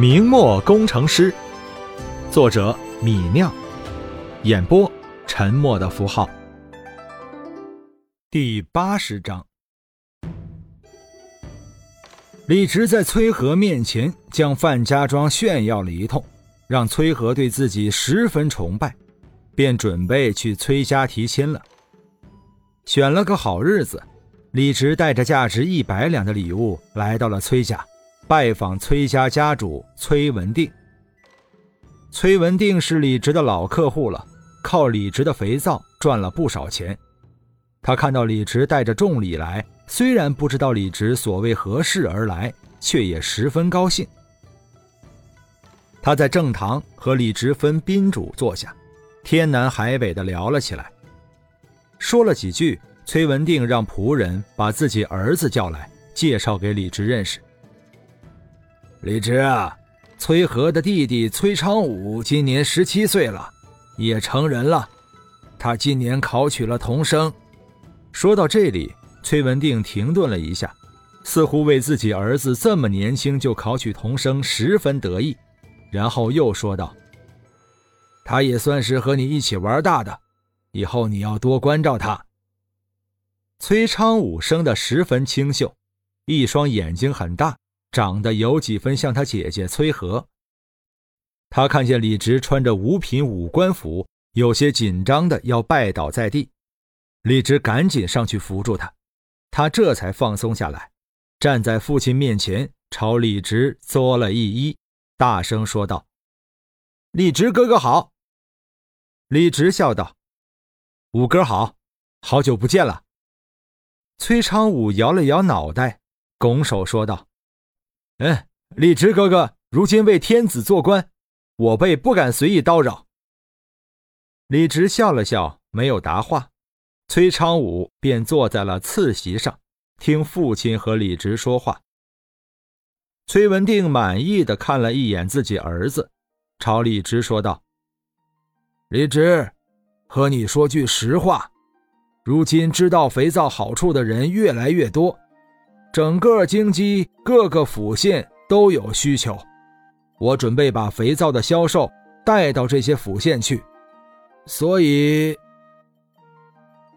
明末工程师，作者米酿，演播沉默的符号。第八十章，李直在崔和面前将范家庄炫耀了一通，让崔和对自己十分崇拜，便准备去崔家提亲了。选了个好日子，李直带着价值一百两的礼物来到了崔家。拜访崔家家主崔文定。崔文定是李直的老客户了，靠李直的肥皂赚了不少钱。他看到李直带着重礼来，虽然不知道李直所谓何事而来，却也十分高兴。他在正堂和李直分宾主坐下，天南海北的聊了起来。说了几句，崔文定让仆人把自己儿子叫来，介绍给李直认识。李直啊，崔和的弟弟崔昌武今年十七岁了，也成人了。他今年考取了童生。说到这里，崔文定停顿了一下，似乎为自己儿子这么年轻就考取童生十分得意，然后又说道：“他也算是和你一起玩大的，以后你要多关照他。”崔昌武生得十分清秀，一双眼睛很大。长得有几分像他姐姐崔和。他看见李直穿着五品武官服，有些紧张的要拜倒在地。李直赶紧上去扶住他，他这才放松下来，站在父亲面前，朝李直作了一揖，大声说道：“李直哥哥好。”李直笑道：“五哥好，好久不见了。”崔昌武摇了摇脑袋，拱手说道。嗯，李直哥哥如今为天子做官，我辈不敢随意叨扰。李直笑了笑，没有答话。崔昌武便坐在了次席上，听父亲和李直说话。崔文定满意的看了一眼自己儿子，朝李直说道：“李直，和你说句实话，如今知道肥皂好处的人越来越多。”整个京畿各个府县都有需求，我准备把肥皂的销售带到这些府县去，所以，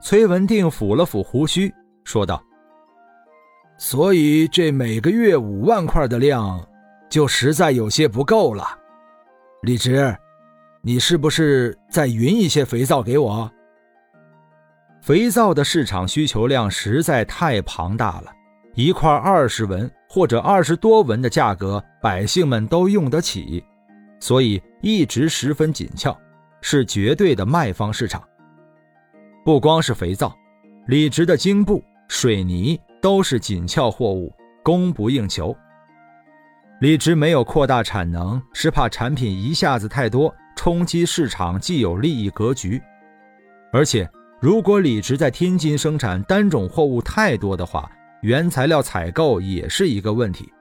崔文定抚了抚胡须，说道：“所以这每个月五万块的量，就实在有些不够了。李直，你是不是再匀一些肥皂给我？肥皂的市场需求量实在太庞大了。”一块二十文或者二十多文的价格，百姓们都用得起，所以一直十分紧俏，是绝对的卖方市场。不光是肥皂，李直的精布、水泥都是紧俏货物，供不应求。李直没有扩大产能，是怕产品一下子太多，冲击市场既有利益格局。而且，如果李直在天津生产单种货物太多的话，原材料采购也是一个问题。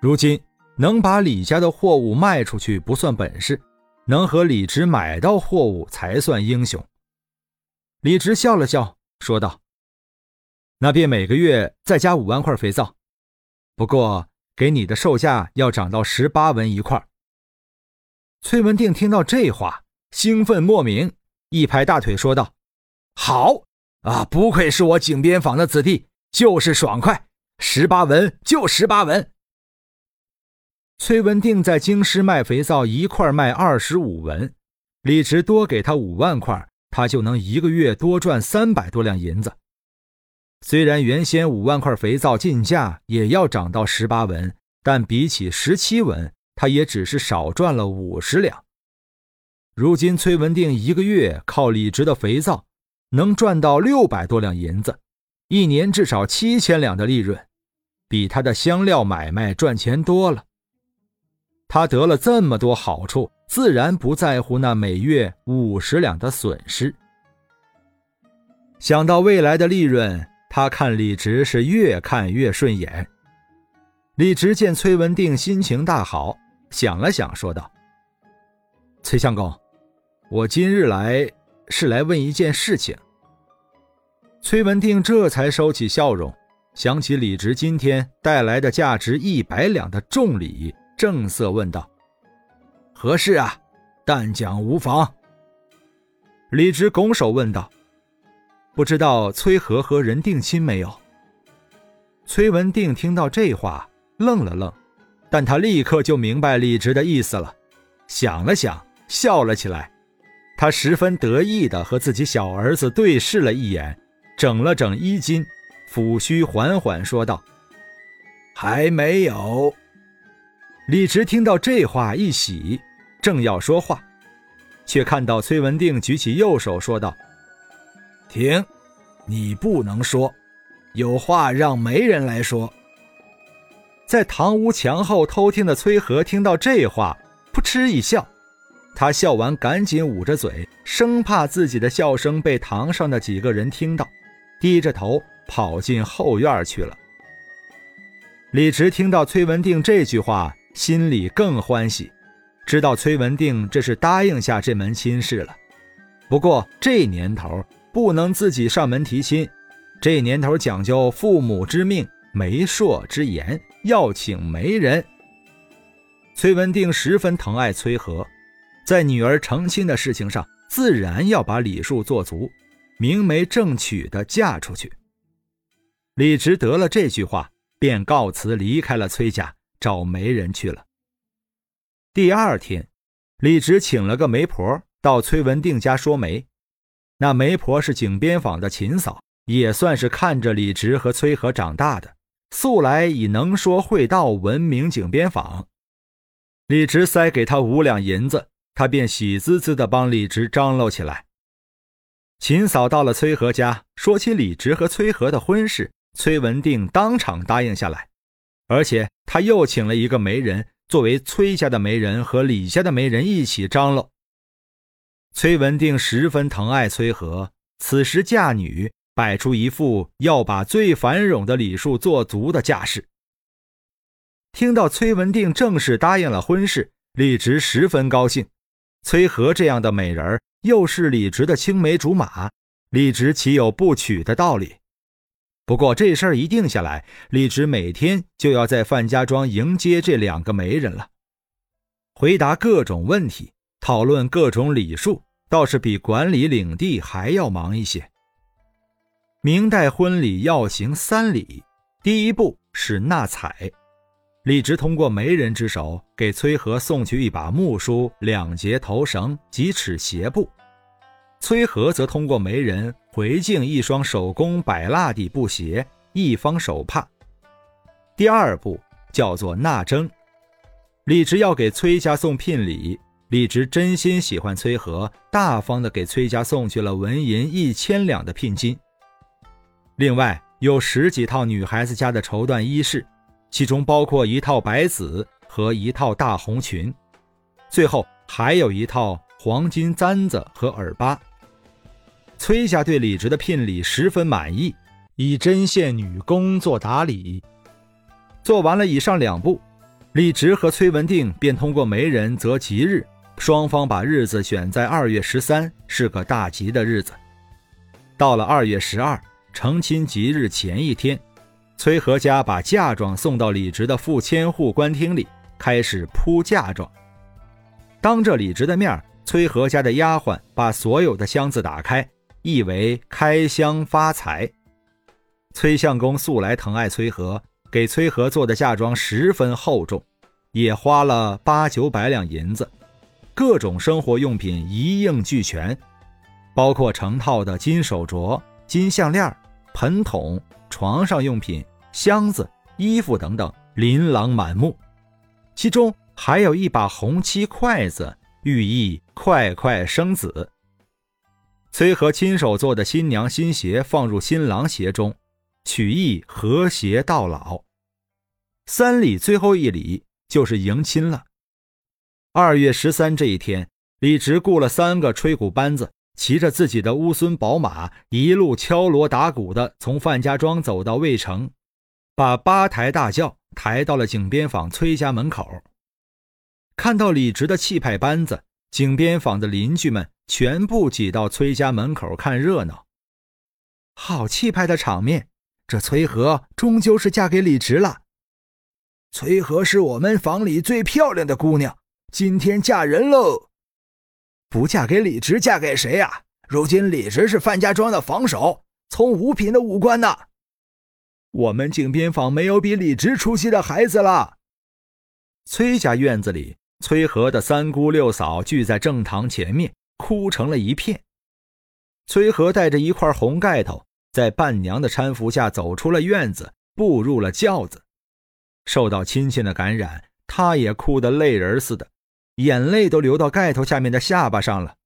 如今能把李家的货物卖出去不算本事，能和李直买到货物才算英雄。李直笑了笑，说道：“那便每个月再加五万块肥皂，不过给你的售价要涨到十八文一块。”崔文定听到这话，兴奋莫名，一拍大腿说道：“好！”啊！不愧是我井边坊的子弟，就是爽快。十八文就十八文。崔文定在京师卖肥皂，一块卖二十五文，李直多给他五万块，他就能一个月多赚三百多两银子。虽然原先五万块肥皂进价也要涨到十八文，但比起十七文，他也只是少赚了五十两。如今崔文定一个月靠李直的肥皂。能赚到六百多两银子，一年至少七千两的利润，比他的香料买卖赚钱多了。他得了这么多好处，自然不在乎那每月五十两的损失。想到未来的利润，他看李直是越看越顺眼。李直见崔文定心情大好，想了想，说道：“崔相公，我今日来。”是来问一件事情。崔文定这才收起笑容，想起李直今天带来的价值一百两的重礼，正色问道：“何事啊？但讲无妨。”李直拱手问道：“不知道崔和和人定亲没有？”崔文定听到这话，愣了愣，但他立刻就明白李直的意思了，想了想，笑了起来。他十分得意地和自己小儿子对视了一眼，整了整衣襟，抚须缓缓说道：“还没有。”李直听到这话一喜，正要说话，却看到崔文定举起右手说道：“停，你不能说，有话让媒人来说。”在堂屋墙后偷听的崔和听到这话，扑哧一笑。他笑完，赶紧捂着嘴，生怕自己的笑声被堂上的几个人听到，低着头跑进后院去了。李直听到崔文定这句话，心里更欢喜，知道崔文定这是答应下这门亲事了。不过这年头不能自己上门提亲，这年头讲究父母之命、媒妁之言，要请媒人。崔文定十分疼爱崔和。在女儿成亲的事情上，自然要把礼数做足，明媒正娶的嫁出去。李直得了这句话，便告辞离开了崔家，找媒人去了。第二天，李直请了个媒婆到崔文定家说媒。那媒婆是井边坊的秦嫂，也算是看着李直和崔和长大的，素来以能说会道闻名井边坊。李直塞给他五两银子。他便喜滋滋地帮李直张罗起来。秦嫂到了崔和家，说起李直和崔和的婚事，崔文定当场答应下来，而且他又请了一个媒人，作为崔家的媒人和李家的媒人一起张罗。崔文定十分疼爱崔和，此时嫁女，摆出一副要把最繁荣的礼数做足的架势。听到崔文定正式答应了婚事，李直十分高兴。崔和这样的美人又是李直的青梅竹马，李直岂有不娶的道理？不过这事儿一定下来，李直每天就要在范家庄迎接这两个媒人了，回答各种问题，讨论各种礼数，倒是比管理领地还要忙一些。明代婚礼要行三礼，第一步是纳采。李直通过媒人之手给崔和送去一把木梳、两节头绳、几尺鞋布，崔和则通过媒人回敬一双手工百蜡底布鞋、一方手帕。第二步叫做纳征，李直要给崔家送聘礼，李直真心喜欢崔和，大方的给崔家送去了纹银一千两的聘金，另外有十几套女孩子家的绸缎衣饰。其中包括一套白子和一套大红裙，最后还有一套黄金簪子和耳巴。崔家对李直的聘礼十分满意，以针线女工做打理。做完了以上两步，李直和崔文定便通过媒人择吉日，双方把日子选在二月十三，是个大吉的日子。到了二月十二，成亲吉日前一天。崔和家把嫁妆送到李直的副千户官厅里，开始铺嫁妆。当着李直的面，崔和家的丫鬟把所有的箱子打开，意为开箱发财。崔相公素来疼爱崔和，给崔和做的嫁妆十分厚重，也花了八九百两银子，各种生活用品一应俱全，包括成套的金手镯、金项链、盆桶、床上用品。箱子、衣服等等，琳琅满目，其中还有一把红漆筷子，寓意快快生子。崔和亲手做的新娘新鞋放入新郎鞋中，取意和谐到老。三礼最后一礼就是迎亲了。二月十三这一天，李直雇了三个吹鼓班子，骑着自己的乌孙宝马，一路敲锣打鼓的从范家庄走到渭城。把八抬大轿抬到了井边坊崔家门口，看到李直的气派班子，井边坊的邻居们全部挤到崔家门口看热闹。好气派的场面，这崔和终究是嫁给李直了。崔和是我们房里最漂亮的姑娘，今天嫁人喽。不嫁给李直，嫁给谁呀？如今李直是范家庄的房首，从五品的武官呢。我们井边坊没有比李直出息的孩子了。崔家院子里，崔和的三姑六嫂聚在正堂前面，哭成了一片。崔和带着一块红盖头，在伴娘的搀扶下走出了院子，步入了轿子。受到亲戚的感染，他也哭得泪人似的。眼泪都流到盖头下面的下巴上了。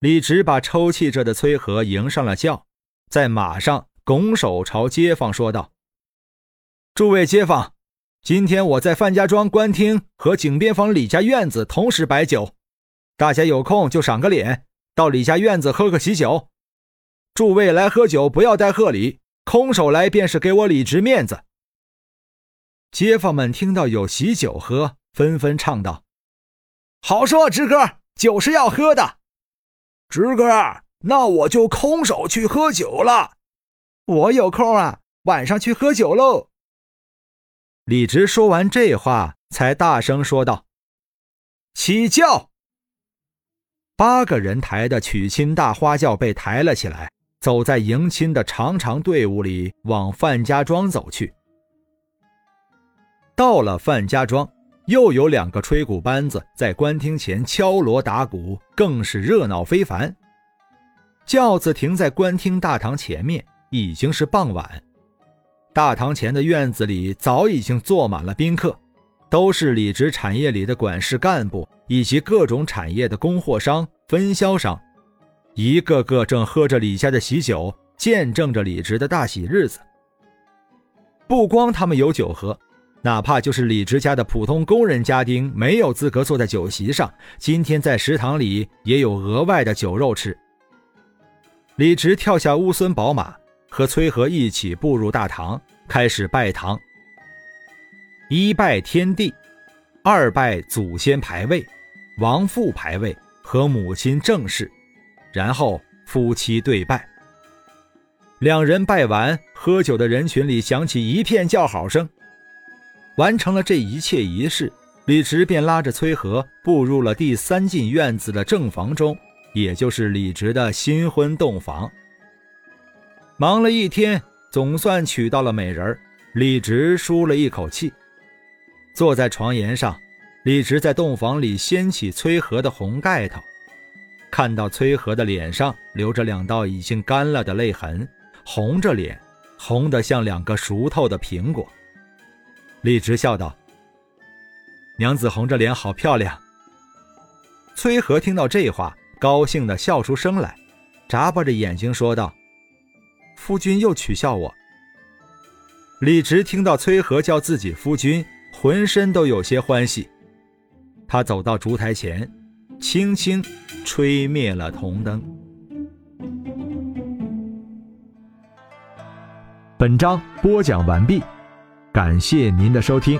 李直把抽泣着的崔和迎上了轿，在马上拱手朝街坊说道：“诸位街坊，今天我在范家庄官厅和井边坊李家院子同时摆酒，大家有空就赏个脸，到李家院子喝个喜酒。诸位来喝酒不要带贺礼，空手来便是给我李直面子。”街坊们听到有喜酒喝，纷纷唱道。好说，直哥，酒是要喝的。直哥，那我就空手去喝酒了。我有空啊，晚上去喝酒喽。李直说完这话，才大声说道：“起轿！”八个人抬的娶亲大花轿被抬了起来，走在迎亲的长长队伍里，往范家庄走去。到了范家庄。又有两个吹鼓班子在官厅前敲锣打鼓，更是热闹非凡。轿子停在官厅大堂前面，已经是傍晚。大堂前的院子里早已经坐满了宾客，都是李直产业里的管事干部以及各种产业的供货商、分销商，一个个正喝着李家的喜酒，见证着李直的大喜日子。不光他们有酒喝。哪怕就是李直家的普通工人家丁，没有资格坐在酒席上，今天在食堂里也有额外的酒肉吃。李直跳下乌孙宝马，和崔和一起步入大堂，开始拜堂。一拜天地，二拜祖先牌位、王父牌位和母亲正室，然后夫妻对拜。两人拜完，喝酒的人群里响起一片叫好声。完成了这一切仪式，李直便拉着崔和步入了第三进院子的正房中，也就是李直的新婚洞房。忙了一天，总算娶到了美人李直舒了一口气，坐在床沿上，李直在洞房里掀起崔和的红盖头，看到崔和的脸上留着两道已经干了的泪痕，红着脸，红得像两个熟透的苹果。李直笑道：“娘子红着脸，好漂亮。”崔和听到这话，高兴的笑出声来，眨巴着眼睛说道：“夫君又取笑我。”李直听到崔和叫自己夫君，浑身都有些欢喜。他走到烛台前，轻轻吹灭了铜灯。本章播讲完毕。感谢您的收听。